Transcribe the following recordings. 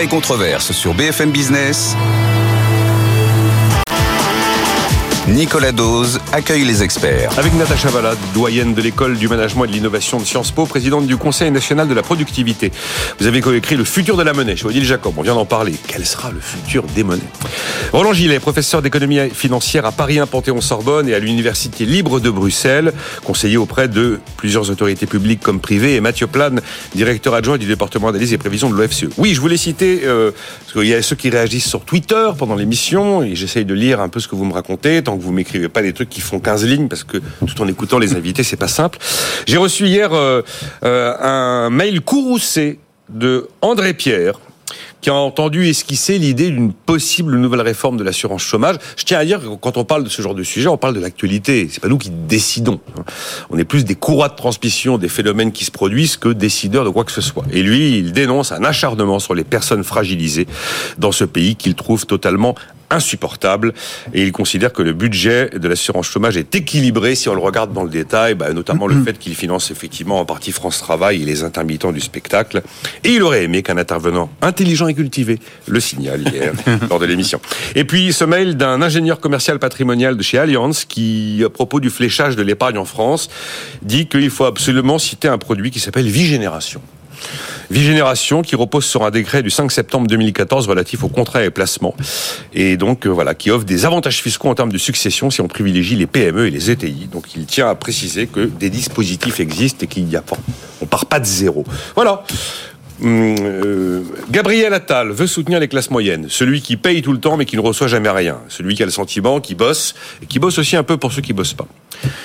Et controverse sur BFM Business. Nicolas Dose accueille les experts. Avec Natacha Valade, doyenne de l'école du management et de l'innovation de Sciences Po, présidente du Conseil national de la productivité. Vous avez coécrit Le futur de la monnaie chez Odile Jacob. On vient d'en parler. Quel sera le futur des monnaies? Roland Gillet, professeur d'économie financière à Paris 1 Panthéon-Sorbonne et à l'Université libre de Bruxelles, conseiller auprès de plusieurs autorités publiques comme privées, et Mathieu Plane, directeur adjoint du département d'analyse et prévision de l'OFCE. Oui, je voulais citer, euh, parce qu'il y a ceux qui réagissent sur Twitter pendant l'émission, et j'essaye de lire un peu ce que vous me racontez que vous m'écrivez pas des trucs qui font 15 lignes, parce que tout en écoutant les invités, c'est pas simple. J'ai reçu hier euh, euh, un mail courroucé de André Pierre, qui a entendu esquisser l'idée d'une possible nouvelle réforme de l'assurance chômage. Je tiens à dire que quand on parle de ce genre de sujet, on parle de l'actualité. C'est pas nous qui décidons. On est plus des courroies de transmission des phénomènes qui se produisent que décideurs de quoi que ce soit. Et lui, il dénonce un acharnement sur les personnes fragilisées dans ce pays qu'il trouve totalement insupportable et il considère que le budget de l'assurance chômage est équilibré si on le regarde dans le détail, bah, notamment le fait qu'il finance effectivement en partie France Travail et les intermittents du spectacle. Et il aurait aimé qu'un intervenant intelligent et cultivé le signale hier lors de l'émission. Et puis ce mail d'un ingénieur commercial patrimonial de chez Allianz qui, à propos du fléchage de l'épargne en France, dit qu'il faut absolument citer un produit qui s'appelle Vie Génération. Vigénération qui repose sur un décret du 5 septembre 2014 relatif aux contrats et placements et donc euh, voilà qui offre des avantages fiscaux en termes de succession si on privilégie les PME et les ETI. Donc il tient à préciser que des dispositifs existent et qu'il n'y a pas on part pas de zéro. Voilà. Hum, euh, Gabriel Attal veut soutenir les classes moyennes, celui qui paye tout le temps mais qui ne reçoit jamais rien, celui qui a le sentiment, qui bosse et qui bosse aussi un peu pour ceux qui bossent pas.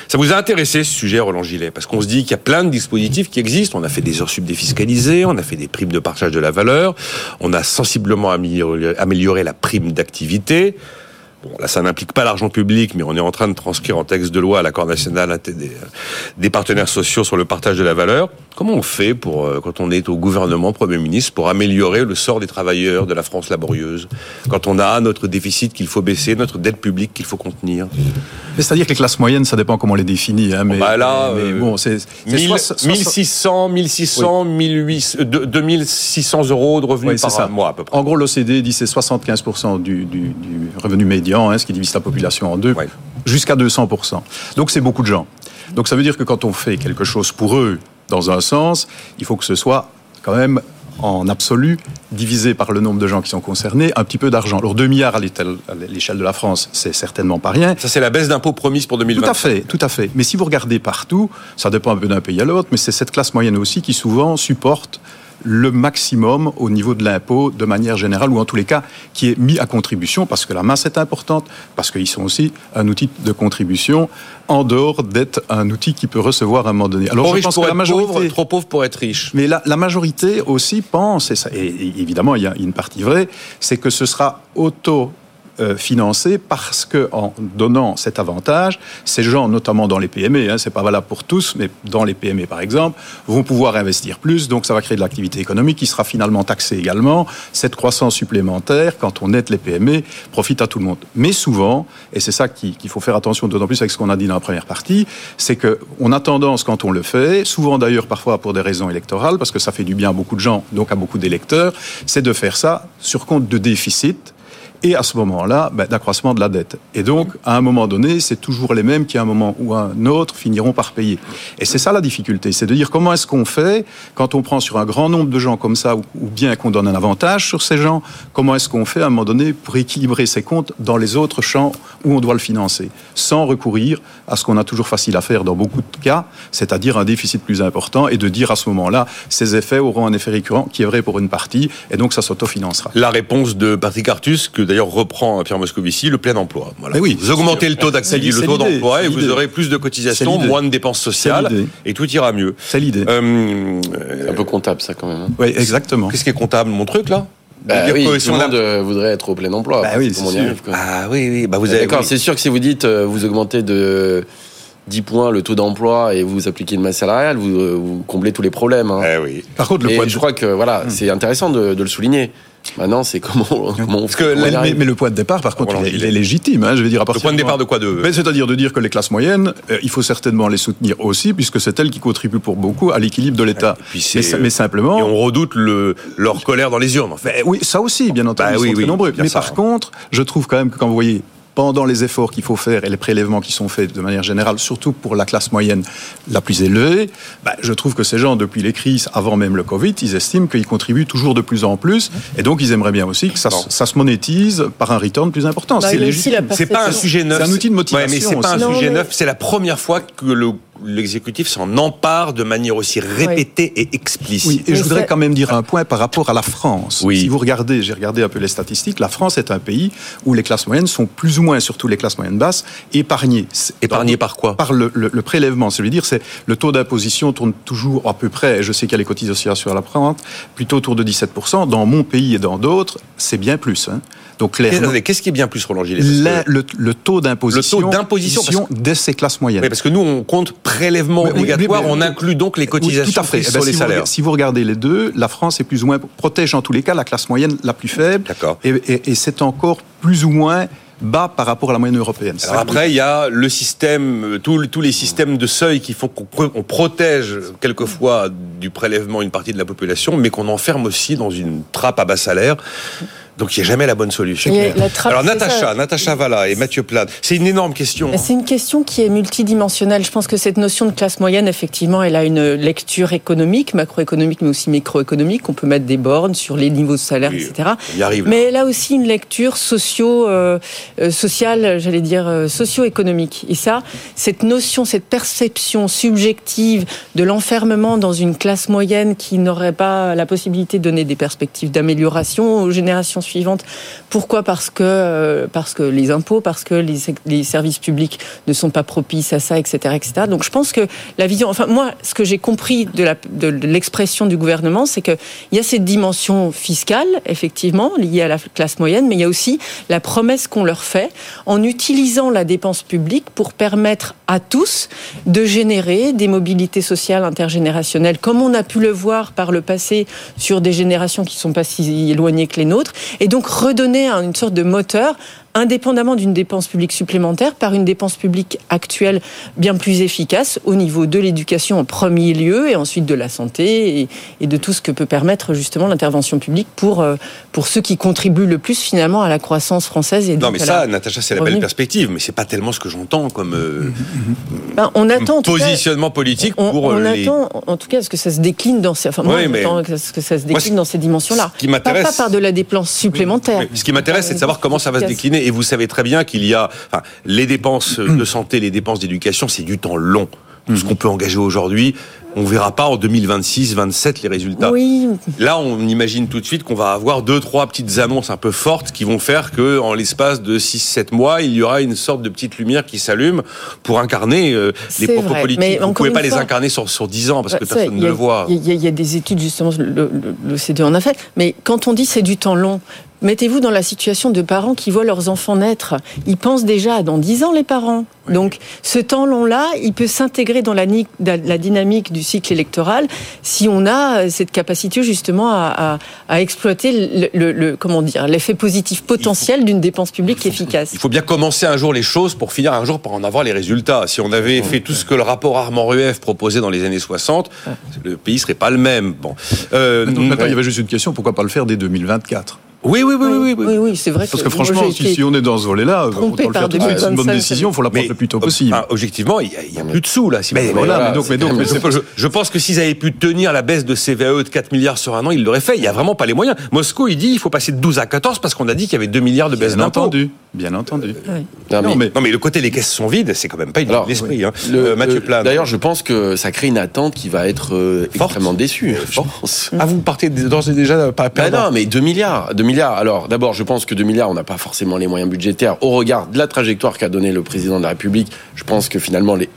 Ça vous a intéressé ce sujet, Roland Gillet? Parce qu'on se dit qu'il y a plein de dispositifs qui existent. On a fait des heures sub défiscalisées, on a fait des primes de partage de la valeur, on a sensiblement amélioré la prime d'activité. Bon, là, ça n'implique pas l'argent public, mais on est en train de transcrire en texte de loi l'accord national des, des, partenaires sociaux sur le partage de la valeur. Comment on fait pour, euh, quand on est au gouvernement, Premier ministre, pour améliorer le sort des travailleurs de la France laborieuse? Quand on a notre déficit qu'il faut baisser, notre dette publique qu'il faut contenir? C'est-à-dire que les classes moyennes, ça dépend comment on les définit. Hein, mais, bah là, mais, euh, bon, c'est 1600, 1600, 1800, 2600 euros de revenus par mois à peu près. En gros, l'OCDE dit c'est 75% du, du, du revenu médian Hein, ce qui divise la population en deux, jusqu'à 200%. Donc c'est beaucoup de gens. Donc ça veut dire que quand on fait quelque chose pour eux, dans un sens, il faut que ce soit quand même en absolu, divisé par le nombre de gens qui sont concernés, un petit peu d'argent. Alors 2 milliards à l'échelle de la France, c'est certainement pas rien. Ça, c'est la baisse d'impôts promise pour 2020. Tout à fait, tout à fait. Mais si vous regardez partout, ça dépend un peu d'un pays à l'autre, mais c'est cette classe moyenne aussi qui souvent supporte le maximum au niveau de l'impôt de manière générale, ou en tous les cas qui est mis à contribution, parce que la masse est importante, parce qu'ils sont aussi un outil de contribution, en dehors d'être un outil qui peut recevoir à un moment donné. Alors, je pense que la majorité, trop pauvre pour être riche. Mais la, la majorité aussi pense, et, ça, et évidemment il y a une partie vraie, c'est que ce sera auto euh, financé parce que en donnant cet avantage, ces gens, notamment dans les PME, hein, c'est pas valable pour tous, mais dans les PME par exemple, vont pouvoir investir plus, donc ça va créer de l'activité économique qui sera finalement taxée également. Cette croissance supplémentaire, quand on aide les PME, profite à tout le monde. Mais souvent, et c'est ça qu'il faut faire attention d'autant plus avec ce qu'on a dit dans la première partie, c'est que on a tendance quand on le fait, souvent d'ailleurs parfois pour des raisons électorales, parce que ça fait du bien à beaucoup de gens, donc à beaucoup d'électeurs, c'est de faire ça sur compte de déficit et à ce moment-là, ben, d'accroissement de la dette. Et donc, à un moment donné, c'est toujours les mêmes qui, à un moment ou à un autre, finiront par payer. Et c'est ça la difficulté, c'est de dire comment est-ce qu'on fait quand on prend sur un grand nombre de gens comme ça, ou, bien qu'on donne un avantage sur ces gens, comment est-ce qu'on fait à un moment donné pour équilibrer ses comptes dans les autres champs où on doit le financer, sans recourir à ce qu'on a toujours facile à faire dans beaucoup de cas, c'est-à-dire un déficit plus important, et de dire à ce moment-là, ces effets auront un effet récurrent qui est vrai pour une partie, et donc ça s'autofinancera. La réponse de Patrick Artus, que d'ailleurs reprend Pierre Moscovici, le plein emploi. Voilà. oui, vous augmentez le taux d'accès, le taux d'emploi, et vous aurez plus de cotisations, moins de dépenses sociales, et tout ira mieux. C'est l'idée. Euh, c'est un peu comptable ça quand même. Hein. Oui, exactement. Qu'est-ce qui est comptable, mon truc là? Bah oui, tout le monde euh, voudrait être au plein emploi. Bah oui, c'est sûr. Ah oui, oui. Bah vous avez. D'accord, c'est sûr que si vous dites euh, vous augmentez de 10 points le taux d'emploi et vous appliquez une masse salariale, vous, euh, vous comblez tous les problèmes. Hein. Eh oui. Par contre, le Et point de je crois que voilà, Hmm. c'est intéressant de, de le souligner. Maintenant, c'est comment, Parce que on mais, mais le point de départ, par contre, il est, il Gillet. est légitime. hein, je veux dire, à Le point de départ de quoi de C'est-à-dire de dire que les classes moyennes, euh, il faut certainement les soutenir aussi, puisque c'est elles qui contribuent pour beaucoup à l'équilibre de l'État. Mais, simplement. Et on redoute le, leur colère dans les urnes. En fait. Ben oui, ça aussi, bien entendu, Bah ils oui, sont très oui, nombreux. bien Mais ça, par hein. contre, je trouve quand même que quand vous voyez pendant les efforts qu'il faut faire et les prélèvements qui sont faits de manière générale, surtout pour la classe moyenne la plus élevée, ben, je trouve que ces gens, depuis les crises, avant même le Covid, ils estiment qu'ils contribuent toujours de plus en plus. Et donc, ils aimeraient bien aussi que ça, se monétise par un return plus important. Bah, c'est pas un sujet neuf. C'est un outil de motivation Ouais, mais c'est pas un. Non, sujet mais- neuf. C'est la première fois que le- l'exécutif s'en empare de manière aussi répétée et explicite. Oui, et je voudrais quand même dire un point par rapport à la France. Oui. Si vous regardez, j'ai regardé un peu les statistiques, la France est un pays où les classes moyennes sont plus ou moins, surtout les classes moyennes basses, épargnées. Épargnées par quoi? Par le, le- le prélèvement. Ça veut dire, c'est le taux d'imposition tourne toujours à peu près, je sais qu'il y a les cotisations sur la prente, plutôt autour de 17%. Dans mon pays et dans d'autres, c'est bien plus. hein. Donc clairement, Qu'est-ce qui est bien plus, Roland Gillet la- le, le taux d'imposition Le taux d'imposition, de ces classes moyennes. Oui, parce que nous, on compte prélèvement obligatoire, mais- on inclut donc les cotisations tout à fait. prises Eh ben, sur les si, salaires. si vous regardez les deux, la France est plus ou moins protège en tous les cas la classe moyenne la plus faible. D'accord. Et, et- et c'est encore plus ou moins bas par rapport à la moyenne européenne. Alors après, il y a le système, tous les systèmes de seuil qui font qu'on pro- on protège quelquefois du prélèvement une partie de la population, mais qu'on enferme aussi dans une trappe à bas salaire. Donc il n'y a jamais la bonne solution. Alors Natacha. Natacha Valla et Mathieu Plade, c'est une énorme question. C'est une question qui est multidimensionnelle. Je pense que cette notion de classe moyenne, effectivement, elle a une lecture économique, macroéconomique, mais aussi microéconomique. On peut mettre des bornes sur les niveaux de salaire, Oui, etc. y arrive. Mais elle a aussi une lecture socio, euh, euh, sociale, j'allais dire euh, socio-économique. Et ça, cette notion, cette perception subjective de l'enfermement dans une classe moyenne qui n'aurait pas la possibilité de donner des perspectives d'amélioration aux générations suivantes. Pourquoi Parce que euh, parce que les impôts, parce que les, services publics ne sont pas propices à ça, etc., etc. Donc je pense que la vision, enfin moi, ce que j'ai compris de l'expression du gouvernement, c'est que il y a cette dimension fiscale, effectivement, liée à la classe moyenne, mais il y a aussi la promesse qu'on leur fait en utilisant la dépense publique pour permettre à tous de générer des mobilités sociales intergénérationnelles, comme on a pu le voir par le passé sur des générations qui ne sont pas si éloignées que les nôtres, et donc redonner un- une sorte de moteur indépendamment d'une dépense publique supplémentaire, par une dépense publique actuelle bien plus efficace au niveau de l'éducation en premier lieu et ensuite de la santé et, et de tout ce que peut permettre justement l'intervention publique pour, euh, pour ceux qui contribuent le plus finalement à la croissance française. Et Non, donc mais à ça, la- Natacha, c'est la belle perspective, mais c'est pas tellement ce que j'entends comme euh, Ben, on attend en tout cas- positionnement politique on, pour on euh, les. attend, en tout cas, ce que ça se décline dans ces, enfin, moi, Oui, mais- j'attends que ce que ça se décline Moi, ce- dans ces dimensions-là. ce qui Pas, m'intéresse- pas par de la dépense supplémentaire. Oui, Ce qui m'intéresse, c'est de savoir comment ça va se décliner. Et vous savez très bien qu'il y a enfin, les dépenses de santé, les dépenses d'éducation, c'est du temps long. Tout ce qu'on peut engager aujourd'hui, on verra pas en 2026, 27 les résultats. Oui, Là, on imagine tout de suite qu'on va avoir deux, trois petites annonces un peu fortes qui vont faire que, en l'espace de 6, 7 mois, il y aura une sorte de petite lumière qui s'allume pour incarner euh, les propos vrai. politiques. Mais Vous encore pouvez pas les incarner sur, sur 10 ans parce que ça, personne ne a- le voit. Il y, y a des études, justement, le, le, le CDE en a fait. Mais quand on dit c'est du temps long, mettez-vous dans la situation de parents qui voient leurs enfants naître. Ils pensent déjà à dans 10 ans, les parents. Donc, ce temps long-là, il peut s'intégrer dans la, dynamique du cycle électoral si on a cette capacité, justement, à, à- à exploiter le, le- le- comment dire, l'effet positif potentiel d'une dépense publique efficace. Il faut bien commencer un jour les choses pour finir un jour par en avoir les résultats. Si on avait fait tout ce que le rapport Armand-Rueff proposait dans les années 60, le pays serait pas le même. Bon. Euh, Donc maintenant, ouais. il y avait juste une question pourquoi pas le faire dès 2024 Oui, oui, oui, oui, oui, oui. oui, oui, c'est vrai Parce que franchement, si, on est dans ce volet-là, autant le faire tout de suite. C'est une bonne 2025, décision, il faut la prendre le plus tôt possible. enfin, objectivement, il n'y a, plus de sous là. Si Mais voilà, mais donc, mais donc, mais c'est- je, je pense que s'ils avaient pu tenir la baisse de CVAE de 4 milliards sur un an, ils l'auraient fait. Il n'y a vraiment pas les moyens. Moscou, il dit il faut passer de 12 à 14 parce qu'on a dit qu'il y avait 2 milliards de baisse bien d'impôts. entendu, bien entendu. Ouais. Non, mais- Non, mais Non, mais le côté les caisses sont vides, c'est quand même pas une l'esprit. Hein. Le- Euh, Mathieu Plane. D'ailleurs, je pense que ça crée une attente qui va être euh, extrêmement déçue. Je pense. Ah, vous partez d'ores et déjà pas perdant. non, mais 2 milliards. 2 milliards. Alors, d'abord, je pense que 2 milliards, on n'a pas forcément les moyens budgétaires. Au regard de la trajectoire qu'a donné le président de la République, je pense que finalement, les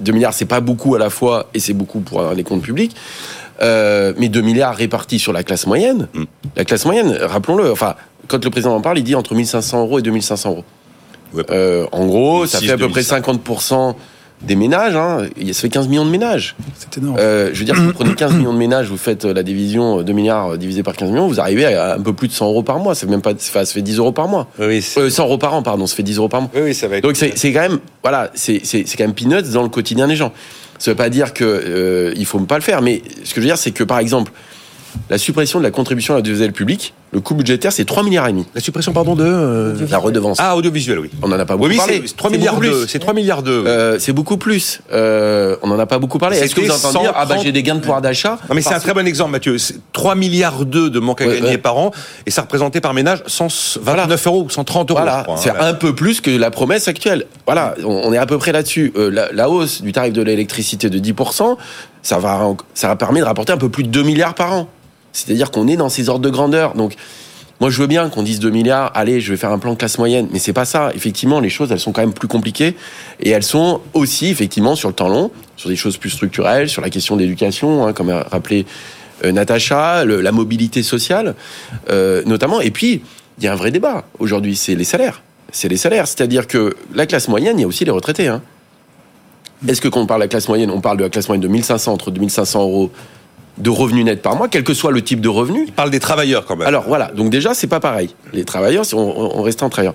2 milliards, c'est pas beaucoup à la fois et c'est beaucoup pour les comptes publics. Euh, mais 2 milliards répartis sur la classe moyenne. Mm. La classe moyenne, rappelons-le, enfin, quand le président en parle, il dit entre 1500 euros et 2500 euros. Ouais. Euh, en gros, ça 2006, fait à peu près 2005. 50% des ménages, hein, il- ça fait 15 millions de ménages. C'est énorme. Euh, je veux dire, si vous prenez 15 millions de ménages, vous faites euh, la division 2 milliards divisé par 15 millions, vous arrivez à un peu plus de 100 euros par mois. Ça fait même pas, ça fait 10 euros par mois. Oui, c'est- Euh, 100 euros par an, pardon, ça fait 10 euros par mois. oui, oui, ça va être. Donc c'est c'est quand même, voilà, c'est c'est- c'est quand même peanuts dans le quotidien des gens. Ça veut pas dire que euh, il faut pas le faire, mais ce que je veux dire, c'est que par exemple, la suppression de la contribution à l'audiovisuel public, le coût budgétaire, c'est 3 milliards et demi. La suppression, pardon, de. euh, La redevance. Ah, audiovisuel, oui. On en a pas beaucoup Oui, oui, parlé. c'est 3 C'est milliards de. plus. C'est 3 milliards de. Euh, c'est beaucoup plus. Euh, on en a pas beaucoup parlé. Est-ce que vous entendez dire ah bah 130 j'ai des gains de pouvoir d'achat Non, mais c'est un très bon exemple, Mathieu. C'est 3 milliards d'eux de manque à Ouais, gagner ouais. par an, et ça représentait par ménage 129 euros ou 130 euros. Voilà, hein. c'est un peu plus que la promesse actuelle. Voilà, on est à peu près là-dessus. Euh, la, la hausse du tarif de l'électricité de 10%, ça va, ça va permettre de rapporter un peu plus de 2 milliards par an. C'est-à-dire qu'on est dans ces ordres de grandeur. Donc, moi, je veux bien qu'on dise 2 milliards, allez, je vais faire un plan de classe moyenne, mais c'est pas ça. Effectivement, les choses, elles sont quand même plus compliquées, et elles sont aussi, effectivement, sur le temps long, sur des choses plus structurelles, sur la question de l'éducation, hein, comme a rappelé euh, Natacha, la mobilité sociale, euh, notamment. Et puis, il y a un vrai débat aujourd'hui, c'est les salaires. C'est les salaires. C'est-à-dire que la classe moyenne, il y a aussi les retraités. Hein. Est-ce que quand on parle de la classe moyenne, on parle de la classe moyenne de 1500 entre 2500 euros de revenus nets par mois, quel que soit le type de revenu Il parle des travailleurs quand même. alors voilà, donc déjà c'est pas pareil. Les travailleurs, on, on reste en travailleurs.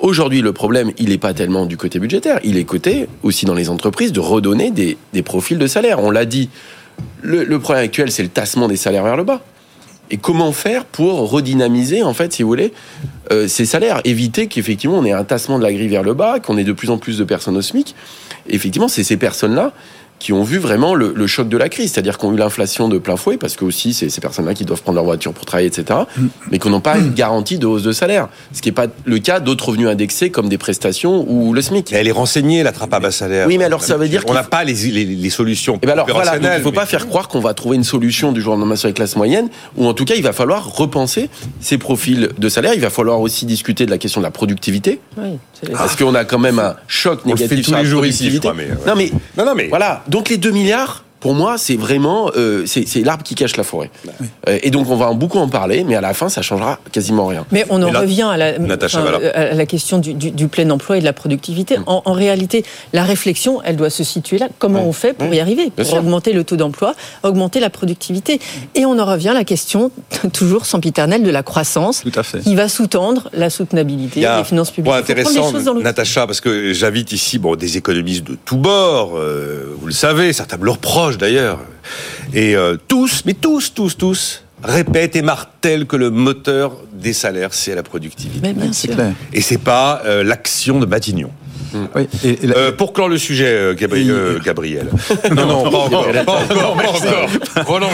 Aujourd'hui, le problème, il n'est pas tellement du côté budgétaire, il est côté aussi dans les entreprises de redonner des, des profils de salaire. On l'a dit, le, le problème actuel, c'est le tassement des salaires vers le bas. Et comment faire pour redynamiser, en fait, si vous voulez, euh, ces salaires? Éviter qu'effectivement on ait un tassement de la grille vers le bas, qu'on ait de plus en plus de personnes au SMIC. Et effectivement, c'est ces personnes-là qui ont vu vraiment le, le choc de la crise, c'est-à-dire qu'on a eu l'inflation de plein fouet, parce que aussi c'est ces personnes-là qui doivent prendre leur voiture pour travailler, etc., mais qu'on n'a pas une garantie de hausse de salaire, ce qui n'est pas le cas d'autres revenus indexés comme des prestations ou le SMIC. Mais elle est renseignée, la trappe à bas salaire. Oui, mais alors, ça veut dire On qu'il n'a pas les, les, les solutions. Et ben alors voilà, donc, opérationnelles, il ne faut mais- pas faire croire qu'on va trouver une solution du jour au lendemain sur les classes moyennes, ou en tout cas il va falloir repenser ces profils de salaire. Il va falloir aussi discuter de la question de la productivité, Oui, parce qu'on a quand même un choc On le fait négatif tous sur les la jours ici, je productivité. crois, mais, ouais. Non mais Non, non, mais. voilà, donc les 2 milliards, pour moi, c'est vraiment euh, c'est l'arbre qui cache la forêt. Euh, et donc on va en beaucoup en parler, mais à la fin, ça changera quasiment rien. Mais on en là, revient à la, Natacha enfin, Valla. à la question du, du- du plein emploi et de la productivité. Mm. En, en réalité, la réflexion, elle doit se situer là. Comment on fait pour Ouais. y arriver Bien Pour sûr. augmenter le taux d'emploi, augmenter la productivité? Et on en revient à la question, toujours sempiternelle, de la croissance, Tout à fait. qui va sous-tendre la soutenabilité des finances publiques. point intéressant, Natacha, parce que j'invite ici bon, des économistes de tous bords, euh, vous le savez, certains me leur proches d'ailleurs. Et euh, tous, mais tous, tous, tous, répètent et martèlent que le moteur des salaires, c'est la productivité. Mais bien C'est sûr. clair. Et c'est pas euh, l'action de Matignon. Oui, et- et la- Euh, pour clore le sujet, euh, Gabri- euh, Gabriel. non, non, pas encore, pas encore, pas encore. Roland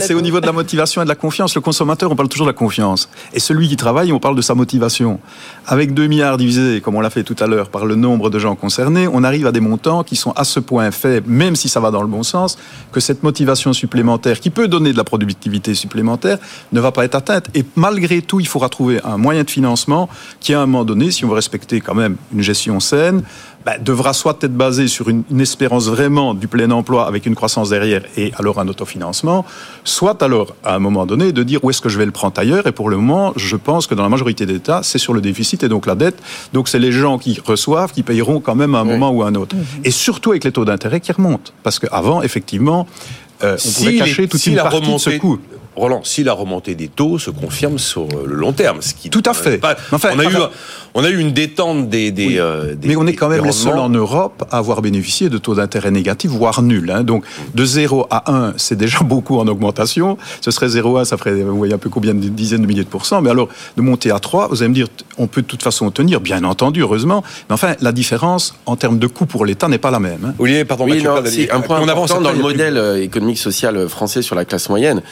c'est au niveau de la motivation et de la confiance. Le consommateur, on parle toujours de la confiance. Et celui qui travaille, on parle de sa motivation. Avec 2 milliards divisés, comme on l'a fait tout à l'heure, par le nombre de gens concernés, on arrive à des montants qui sont à ce point faibles, même si ça va dans le bon sens, que cette motivation supplémentaire, qui peut donner de la productivité supplémentaire, ne va pas être atteinte. Et malgré tout, il faudra trouver un moyen de financement qui, à un moment donné, si on veut respecter quand même une gestion saine, bah, devra soit être basé sur une, une espérance vraiment du plein emploi avec une croissance derrière et alors un autofinancement, soit alors à un moment donné de dire où est-ce que je vais le prendre ailleurs. Et pour le moment, je pense que dans la majorité des États, c'est sur le déficit et donc la dette. Donc c'est les gens qui reçoivent qui payeront quand même à un moment ou à un autre. Et surtout avec les taux d'intérêt qui remontent. Parce qu'avant, effectivement, euh, on Si pouvait les- cacher toute si une la partie de ce remontée- coût. Roland, si la remontée des taux se confirme sur le long terme, ce qui Tout à fait. Pas- Enfin, on a eu, enfin- on a eu une détente des, des, Oui. euh, des- Mais on est quand même les seuls en Europe à avoir bénéficié de taux d'intérêt négatifs, voire nuls. hein. Donc de 0 à 1, c'est déjà beaucoup en augmentation. Ce serait 0 à 1, ça ferait, vous voyez un peu combien de dizaines de milliers de pourcents. Mais alors, de monter à 3, vous allez me dire, on peut de toute façon tenir, bien entendu, heureusement. Mais enfin, la différence en termes de coût pour l'État n'est pas la même. hein. Olivier, pardon, Oui, non, c'est un point On avance dans le modèle euh, social français sur la classe moyenne.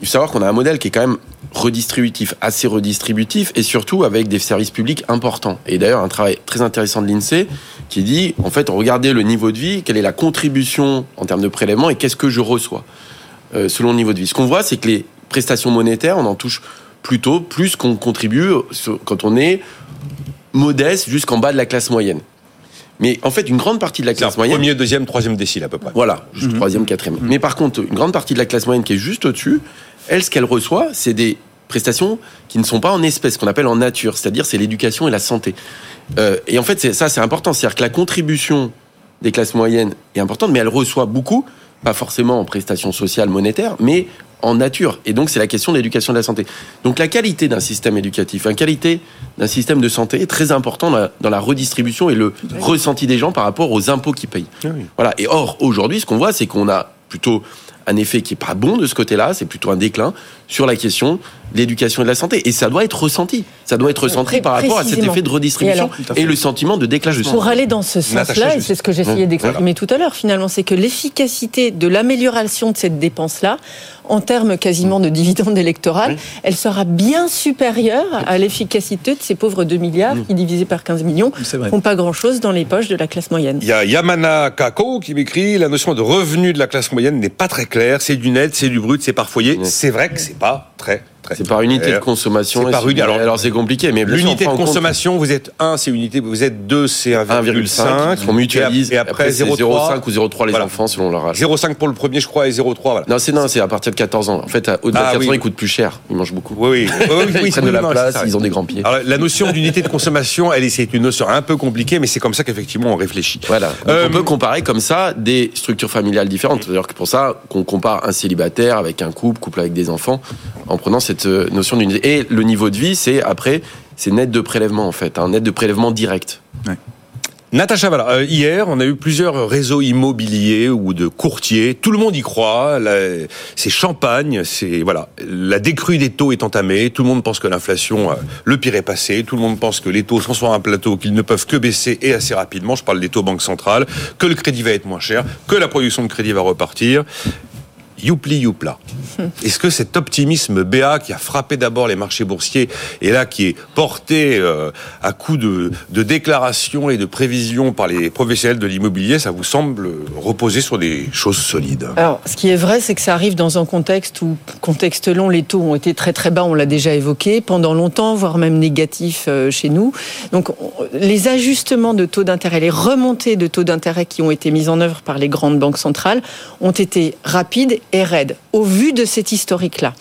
Il faut savoir qu'on a un modèle qui est quand même redistributif, assez redistributif, et surtout avec des services publics importants. Et d'ailleurs, un travail très intéressant de l'INSEE qui dit, en fait, regardez le niveau de vie, quelle est la contribution en termes de prélèvement et qu'est-ce que je reçois euh, selon le niveau de vie. Ce qu'on voit, c'est que les prestations monétaires, on en touche plutôt plus qu'on contribue quand on est modeste jusqu'en bas de la classe moyenne. Mais en fait, une grande partie de la classe moyenne, premier, deuxième, troisième décile à peu près. voilà, juste troisième, quatrième. Mais par contre, une grande partie de la classe moyenne qui est juste au-dessus, elle, ce qu'elle reçoit, c'est des prestations qui ne sont pas en espèces, qu'on appelle en nature, c'est-à-dire c'est l'éducation et la santé. Euh, et en fait, c'est, ça c'est important, c'est-à-dire que la contribution des classes moyennes est importante, mais elle reçoit beaucoup, pas forcément en prestations sociales monétaires, mais en nature. Et donc, c'est la question de l'éducation de la santé. Donc, la qualité d'un système éducatif, la qualité d'un système de santé est très important dans la, dans la redistribution et le ressenti des gens par rapport aux impôts qu'ils payent. Voilà. Et or, aujourd'hui, ce qu'on voit, c'est qu'on a plutôt un effet qui est pas bon de ce côté-là, c'est plutôt un déclin sur la question de l'éducation et de la santé. Et ça doit être ressenti. Ça doit être ressenti par rapport à cet effet de redistribution et, le sentiment de déclagement. Pour aller dans ce sens-là, et c'est ce que j'essayais d'exprimer tout à l'heure, finalement, c'est que l'efficacité de l'amélioration de cette dépense-là, en termes quasiment de dividendes électorales, elle sera bien supérieure à l'efficacité de ces pauvres 2 milliards qui, divisés par 15 millions, font pas grand-chose dans les poches de la classe moyenne. Il y a Yamana Kako qui m'écrit la notion de revenu de la classe moyenne n'est pas très claire. C'est du net, c'est du brut, c'est par foyer. C'est vrai que c'est pas très c'est par unité de consommation. Par alors, alors c'est compliqué, mais l'unité de consommation, vous êtes 1, c'est unité, vous êtes 2, c'est 1,5. On mutualise. Et après, 0,5 ou 0,3 les enfants selon leur âge. 0,5 pour le premier, je crois, et 0,3. Voilà. Non, c'est non, c'est à partir de 14 ans. En fait, au-delà de 14 ah ans, ils coûtent plus cher. Ils mangent beaucoup. Oui, oui. ils prennent de la place, ils ont des grands pieds. Alors, la notion d'unité de consommation, elle c'est une notion un peu compliquée, mais c'est comme ça qu'effectivement on réfléchit. Voilà. Euh, on peut comparer comme ça des structures familiales différentes. C'est-à-dire que pour ça, qu'on compare un célibataire avec un couple, couple avec des enfants, en prenant cette euh, notion d'unité et le niveau de vie, c'est après, c'est net de prélèvement en fait, un hein, net de prélèvement direct. Natacha, voilà, euh, hier, on a eu plusieurs réseaux immobiliers ou de courtiers. Tout le monde y croit. C'est champagne. C'est voilà, la décrue des taux est entamée. Tout le monde pense que l'inflation, euh, le pire est passé. Tout le monde pense que les taux sont sur un plateau, qu'ils ne peuvent que baisser et assez rapidement. Je parle des taux banque centrale, que le crédit va être moins cher, que la production de crédit va repartir youpli youpla. Est-ce que cet optimisme BA qui a frappé d'abord les marchés boursiers et là qui est porté euh, à coup de, déclarations et de prévisions par les professionnels de l'immobilier, ça vous semble reposer sur des choses solides? Alors, ce qui est vrai, c'est que ça arrive dans un contexte où, contexte long, les taux ont été très très bas, on l'a déjà évoqué, pendant longtemps, voire même négatifs euh, chez nous. Donc, les ajustements de taux d'intérêt, les remontées de taux d'intérêt qui ont été mises en œuvre par les grandes banques centrales ont été rapides et raide. Au vu de cet historique-là,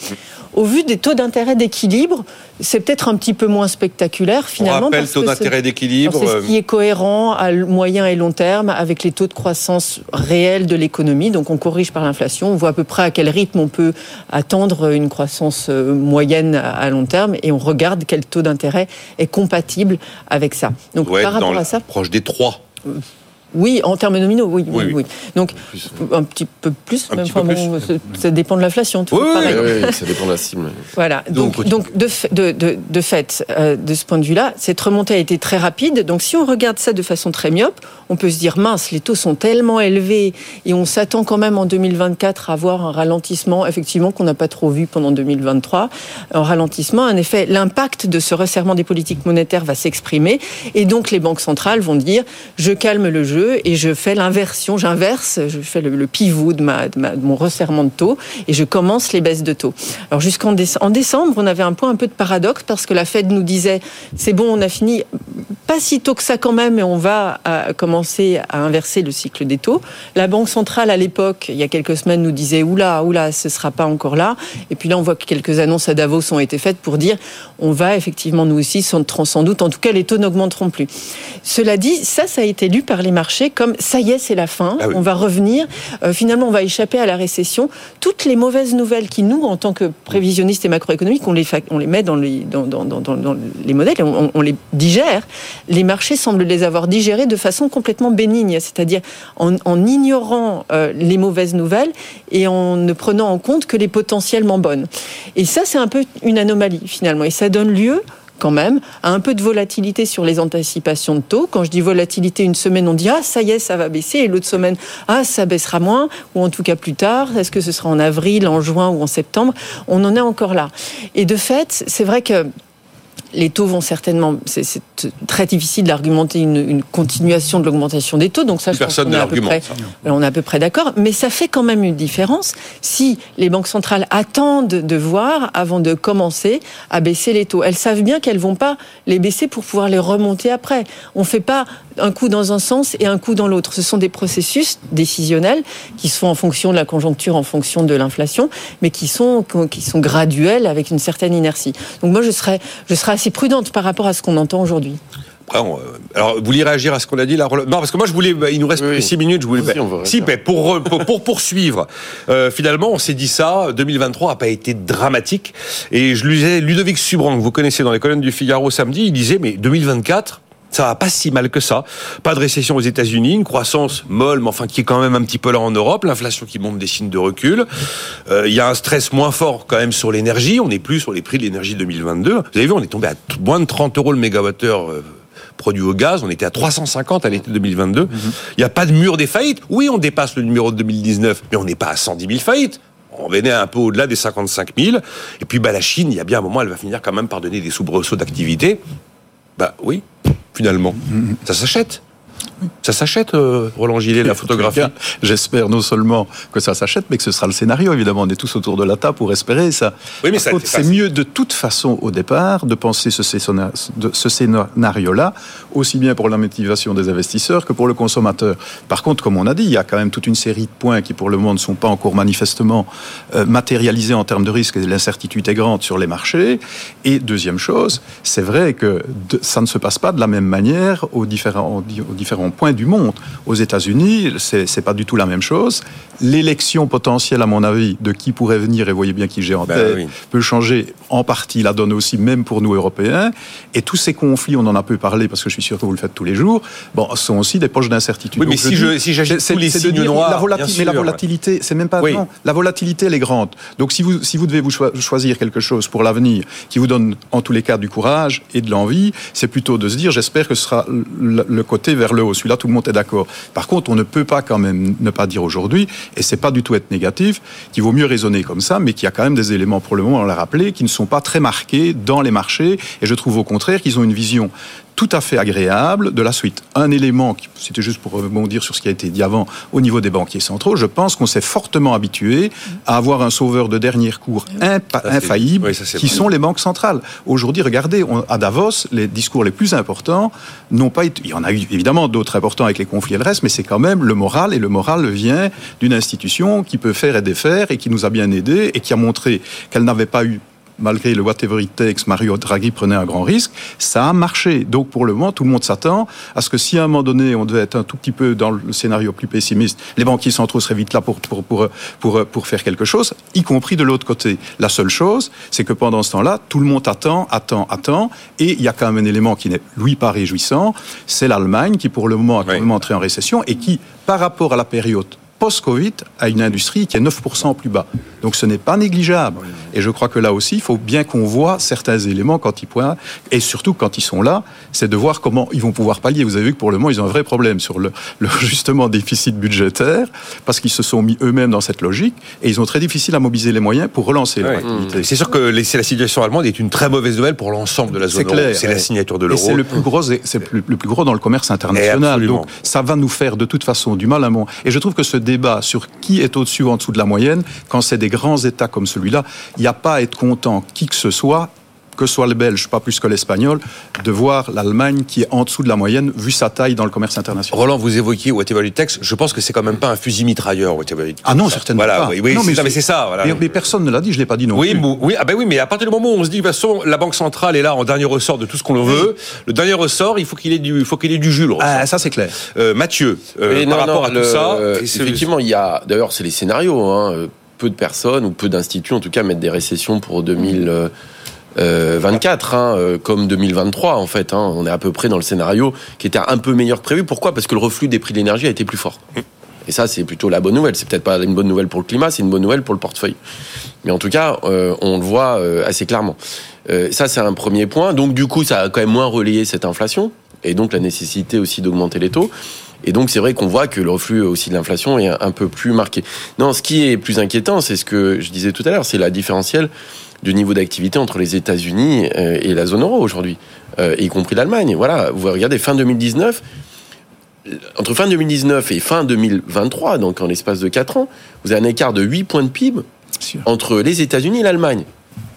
au vu des taux d'intérêt d'équilibre, c'est peut-être un petit peu moins spectaculaire finalement. On rappelle taux d'intérêt d'équilibre. C'est ce qui est cohérent à moyen et long terme avec les taux de croissance réels de l'économie. Donc on corrige par l'inflation, on voit à peu près à quel rythme on peut attendre une croissance euh, moyenne à long terme et on regarde quel taux d'intérêt est compatible avec ça. Donc par rapport à ça, proche des 3. Oui, en termes nominaux, oui. oui, oui. Donc, un petit peu plus, même, Ça, dépend de l'inflation. Oui, oui, ça dépend de la cible. Voilà. Donc, donc, de, de, de, de, fait, euh, de ce point de vue-là, cette remontée a été très rapide. Donc, si on regarde ça de façon très myope, on peut se dire, mince, les taux sont tellement élevés et on s'attend quand même en 2024 à voir un ralentissement, effectivement, qu'on n'a pas trop vu pendant 2023. Un ralentissement, en effet, l'impact de ce resserrement des politiques monétaires va s'exprimer et donc les banques centrales vont dire, je calme le jeu et je fais l'inversion, j'inverse, je fais le, pivot de, mon resserrement de taux et je commence les baisses de taux. Alors jusqu'en décembre, on avait un point un peu de paradoxe parce que la Fed nous disait c'est bon, on a fini, pas si tôt que ça quand même, mais on va euh, commencer à inverser le cycle des taux. La Banque centrale à l'époque, il y a quelques semaines, nous disait oula, oula, ce sera pas encore là. Et puis là, on voit que quelques annonces à Davos ont été faites pour dire on va effectivement nous aussi sans, sans doute, en tout cas, les taux n'augmenteront plus. Cela dit, ça, ça a été lu par les marchés comme ça y est, c'est la fin, ah on va revenir, euh, finalement on va échapper à la récession. Toutes les mauvaises nouvelles qui nous, en tant que prévisionnistes et macroéconomiques, on les, on les met dans les, dans, dans, dans, les modèles et on, on, les digère, les marchés semblent les avoir digérées de façon complètement bénigne, c'est-à-dire en, en, ignorant euh, les mauvaises nouvelles et en ne prenant en compte que les potentiellement bonnes. Et ça, c'est un peu une anomalie finalement, et ça donne lieu quand même, à un peu de volatilité sur les anticipations de taux. Quand je dis volatilité, une semaine, on dit ah ça y est, ça va baisser, et l'autre semaine ah ça baissera moins, ou en tout cas plus tard. Est-ce que ce sera en avril, en juin ou en septembre? On en est encore là. Et de fait, c'est vrai que les taux vont certainement. C'est très difficile d'argumenter une, continuation de l'augmentation des taux. Donc ça, je Personne pense qu'on est, on est à peu près d'accord. Mais ça fait quand même une différence si les banques centrales attendent de voir avant de commencer à baisser les taux. Elles savent bien qu'elles vont pas les baisser pour pouvoir les remonter après. On fait pas un coup dans un sens et un coup dans l'autre. Ce sont des processus décisionnels qui se font en fonction de la conjoncture, en fonction de l'inflation, mais qui sont, qui sont graduels avec une certaine inertie. Donc moi, je serais, je serais assez prudente par rapport à ce qu'on entend aujourd'hui. Après, on, euh, alors, vous voulez réagir à ce qu'on a dit là Non, parce que moi, je voulais. bah, il nous reste Oui, plus que oui. 6 minutes. Je voulais. Si, bah, pour, pour, pour poursuivre, euh, finalement, on s'est dit ça. 2023 a pas été dramatique. Et je lisais Ludovic Subran, que vous connaissez dans les colonnes du Figaro samedi. Il disait mais 2024. Ça va pas si mal que ça. Pas de récession aux États-Unis, une croissance molle, mais enfin qui est quand même un petit peu là en Europe. L'inflation qui montre des signes de recul. Euh, Il y a un stress moins fort quand même sur l'énergie. On n'est plus sur les prix de l'énergie 2022. Vous avez vu, on est tombé à moins de 30 euros le mégawattheure. euh, produit au gaz, on était à 350 à l'été 2022. Il n'y a pas de mur des faillites. Oui, on dépasse le numéro de 2019, mais on n'est pas à 110 000 faillites. On venait un peu au-delà des 55 000. Et puis, bah, la Chine, il y a bien un moment, elle va finir quand même par donner des soubresauts d'activité. Bah oui, finalement. Ça s'achète. Ça s'achète, euh, Roland Gillet, la photographie. J'espère non seulement que ça s'achète, mais que ce sera le scénario. Évidemment, on est tous autour de la table pour espérer ça. Oui, mais c'est mieux de toute façon au départ de penser ce, scénario-là, aussi bien pour la motivation des investisseurs que pour le consommateur. Par contre, comme on a dit, il y a quand même toute une série de points qui pour le moment ne sont pas encore manifestement euh, matérialisés en termes de risque et l'incertitude est grande sur les marchés. Et deuxième chose, c'est vrai que de- ça ne se passe pas de la même manière aux différents, aux différents points du monde. Aux États-Unis, c'est pas du tout la même chose. L'élection potentielle, à mon avis, de qui pourrait venir, et voyez bien qui j'ai en Ben tête, oui. peut changer en partie la donne aussi, même pour nous Européens. Et tous ces conflits, on en a peu parlé parce que je suis sûr que vous le faites tous les jours, bon, sont aussi des poches d'incertitude. Oui, mais Donc, si je- si j'agite tous les signes dire, noirs, la volati- mais la volatilité, c'est même pas Oui. non, la volatilité, elle est grande. Donc, si vous, si vous devez vous choi- choisir quelque chose pour l'avenir qui vous donne, en tous les cas, du courage et de l'envie, c'est plutôt de se dire, j'espère que ce sera le, le côté vers le Celui-là, tout le monde est d'accord. Par contre, on ne peut pas quand même ne pas dire aujourd'hui, et c'est pas du tout être négatif, qu'il vaut mieux raisonner comme ça, mais qu'il y a quand même des éléments, pour le moment, on l'a rappelé, qui ne sont pas très marqués dans les marchés. Et je trouve au contraire qu'ils ont une vision tout à fait agréable de la suite. Un élément, qui- c'était juste pour rebondir sur ce qui a été dit avant au niveau des banquiers centraux, je pense qu'on s'est fortement habitué à avoir un sauveur de dernier cours impa- Ça, c'est- infaillible, oui, ça, c'est qui sont les banques centrales. Aujourd'hui, regardez, on- à Davos, les discours les plus importants n'ont pas été. Il y en a eu évidemment d'autres importants avec les conflits et le reste, mais c'est quand même le moral, et le moral vient d'une institution qui peut faire et défaire et qui nous a bien aidés et qui a montré qu'elle n'avait pas eu malgré le whatever it takes, Mario Draghi prenait un grand risque, ça a marché. Donc pour le moment, tout le monde s'attend à ce que si à un moment donné, on devait être un tout petit peu dans le scénario plus pessimiste, les banquiers centraux seraient vite là pour, pour, pour, pour, pour faire quelque chose, y compris de l'autre côté. La seule chose, c'est que pendant ce temps-là, tout le monde attend, attend, attend, et il y a quand même un élément qui n'est, lui, pas réjouissant, c'est l'Allemagne qui pour le moment a quand Oui. même entré en récession et qui, par rapport à la période post-Covid a une industrie qui est 9% plus bas. Donc ce n'est pas négligeable. Et je crois que là aussi, il faut bien qu'on voit certains éléments quand ils pointent, et surtout quand ils sont là, c'est de voir comment ils vont pouvoir pallier. Vous avez vu que pour le moment, ils ont un vrai problème sur le, le justement déficit budgétaire, parce qu'ils se sont mis eux-mêmes dans cette logique, et ils ont très difficile à mobiliser les moyens pour relancer leur Ouais. activité. C'est sûr que la situation allemande est une très mauvaise nouvelle pour l'ensemble de la zone C'est euro. C'est la signature de l'euro. c'est le plus gros, c'est le, le plus gros dans le commerce international. Donc, ça va nous faire de toute façon du mal à mon. Et je trouve que ce débat sur qui est au-dessus ou en dessous de la moyenne, quand c'est des grands États comme celui-là, il n'y a pas à être content qui que ce soit que soit le Belge, pas plus que l'Espagnol, de voir l'Allemagne qui est en dessous de la moyenne, vu sa taille dans le commerce international. Roland, vous évoquiez Whatever It Takes. Je pense que c'est quand même pas un fusil mitrailleur, Whatever It Takes. Ah non, certainement Voilà, pas. oui, oui, non, mais c'est ça. voilà. Mais, mais personne ne l'a dit, je l'ai pas dit non Oui, plus. mais- oui, ah ben oui, mais à partir du moment où on se dit, de toute façon, la Banque centrale est là en dernier ressort de tout ce qu'on veut, le dernier ressort, il faut qu'il ait du, il faut qu'il ait du jus, le ressort. Ah, ça c'est clair. Euh, Mathieu, euh, par non, rapport non, à le- tout ça, euh, effectivement, il y a. D'ailleurs, c'est les scénarios. hein, peu de personnes ou peu d'instituts, en tout cas, mettent des récessions pour 2024, hein, euh, comme 2023, en fait. hein. On est à peu près dans le scénario qui était un peu meilleur que prévu. Pourquoi? Parce que le reflux des prix de l'énergie a été plus fort. Et ça, c'est plutôt la bonne nouvelle. C'est peut-être pas une bonne nouvelle pour le climat, c'est une bonne nouvelle pour le portefeuille. Mais en tout cas, euh, on le voit euh, assez clairement. Euh, ça, c'est un premier point. Donc, du coup, ça a quand même moins relayé cette inflation et donc la nécessité aussi d'augmenter les taux. Et donc, c'est vrai qu'on voit que le reflux aussi de l'inflation est un peu plus marqué. Non, ce qui est plus inquiétant, c'est ce que je disais tout à l'heure, c'est la différentielle du niveau d'activité entre les États-Unis euh, et la zone euro aujourd'hui, euh, y compris l'Allemagne. Voilà, vous regardez fin 2019, entre fin 2019 et fin 2023, donc en l'espace de 4 ans, vous avez un écart de 8 points de PIB entre les États-Unis et l'Allemagne.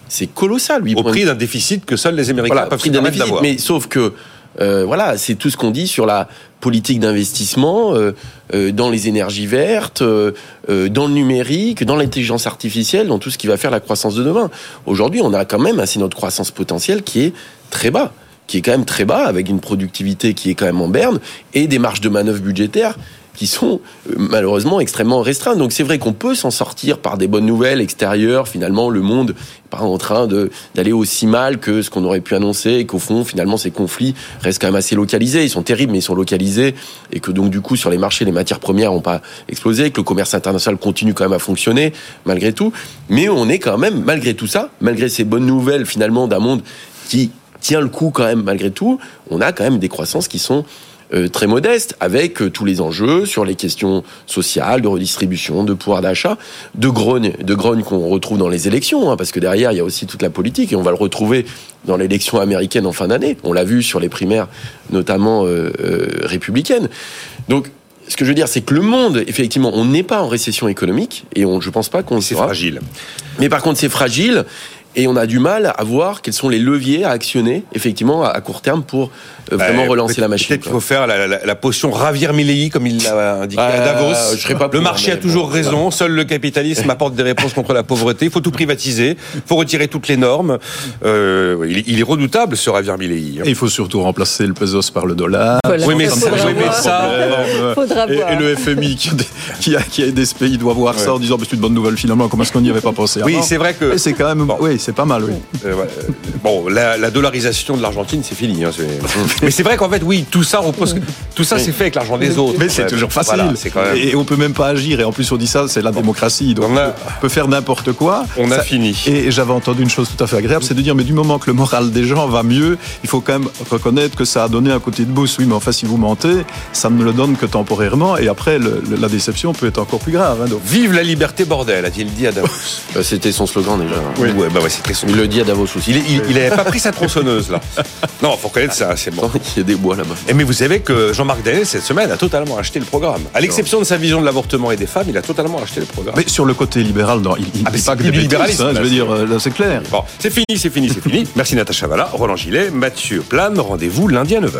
C'est colossal, 8 au points prix d'un déficit que seuls les Américains voilà, peuvent prix se déficit. d'avoir. Mais sauf que Euh, voilà, c'est tout ce qu'on dit sur la politique d'investissement euh, euh, dans les énergies vertes, euh, dans le numérique, dans l'intelligence artificielle, dans tout ce qui va faire la croissance de demain. Aujourd'hui, on a quand même assez notre croissance potentielle qui est très bas, qui est quand même très bas, avec une productivité qui est quand même en berne et des marges de manœuvre budgétaires qui sont euh, malheureusement extrêmement restreintes. Donc c'est vrai qu'on peut s'en sortir par des bonnes nouvelles extérieures. Finalement, le monde n'est pas en train d'aller aussi mal que ce qu'on aurait pu annoncer et qu'au fond, finalement, ces conflits restent quand même assez localisés. Ils sont terribles, mais ils sont localisés et que donc du coup, sur les marchés, les matières premières n'ont pas explosé, que le commerce international continue quand même à fonctionner malgré tout. Mais on est quand même, malgré tout ça, malgré ces bonnes nouvelles finalement d'un monde qui tient le coup quand même malgré tout, on a quand même des croissances qui sont très modeste, avec euh, tous les enjeux sur les questions sociales, de redistribution, de pouvoir d'achat, de grogne, de grogne qu'on retrouve dans les élections, hein, parce que derrière il y a aussi toute la politique et on va le retrouver dans l'élection américaine en fin d'année. On l'a vu sur les primaires, notamment euh, euh, républicaines. Donc ce que je veux dire, c'est que le monde, effectivement, on n'est pas en récession économique et on, je pense pas qu'on le C'est fragile. Mais par contre, c'est fragile et on a du mal à voir quels sont les leviers à actionner, effectivement, à court terme pour euh, vraiment Euh, relancer la machine. Peut-être qu'il faut faire la, la- la potion ravir Milley, comme il l'a indiqué à Euh, Davos. je serais pas le marché a toujours bon, raison. Seul le capitalisme apporte des réponses contre la pauvreté. Il faut tout privatiser. Il faut retirer toutes les normes. Euh, il, est- il est redoutable, ce ravir Milley. Et il faut surtout remplacer le pesos par le dollar. Voilà. Oui, mais Ça, ça, faudra oui, mais ça, Euh, et, le FMI qui a, des, qui, a, qui a aidé ce pays doit voir ça en disant c'est une bonne nouvelle finalement, comment est-ce qu'on n'y avait pas pensé Oui, c'est vrai que. C'est quand même, Bon. oui, c'est pas mal, oui. Euh, ouais, euh, bon, la, la dollarisation de l'Argentine, c'est fini. hein, mais c'est vrai qu'en fait, oui, tout ça repose. Tout ça, c'est fait avec l'argent des autres. Mais c'est toujours facile. voilà, c'est quand même. Et on peut même pas agir. Et en plus, on dit ça, c'est la démocratie. Donc On a- on peut faire n'importe quoi. On a Ça- fini. Et j'avais entendu une chose tout à fait agréable, c'est de dire, mais du moment que le moral des gens va mieux, il faut quand même reconnaître que ça a donné un côté de boost. Oui, mais enfin, si vous mentez, ça ne le donne que temporairement. Et après, le- le- la déception peut être encore plus grave. hein. donc. Vive la liberté, bordel, a-t-il dit à Davos. Bah, C'était son slogan déjà. Ouais, bah ouais, Il le dit à Davos aussi. Il, est- il, il avait pas pris sa tronçonneuse là. Non, faut reconnaître ça, c'est bon. Il y a des bois là-bas. Et mais vous savez que Jean-Marc Danet, cette semaine, a totalement acheté le programme. À l'exception de sa vision de l'avortement et des femmes, il a totalement acheté le programme. Mais sur le côté libéral, non, il il Ah, pas que du des libéralisme, hein, je veux c'est- dire, euh, là, c'est clair. Bon, c'est fini, c'est fini, c'est fini. Merci Natacha Valla, Roland Gillet, Mathieu Plane. Rendez-vous lundi à 9h.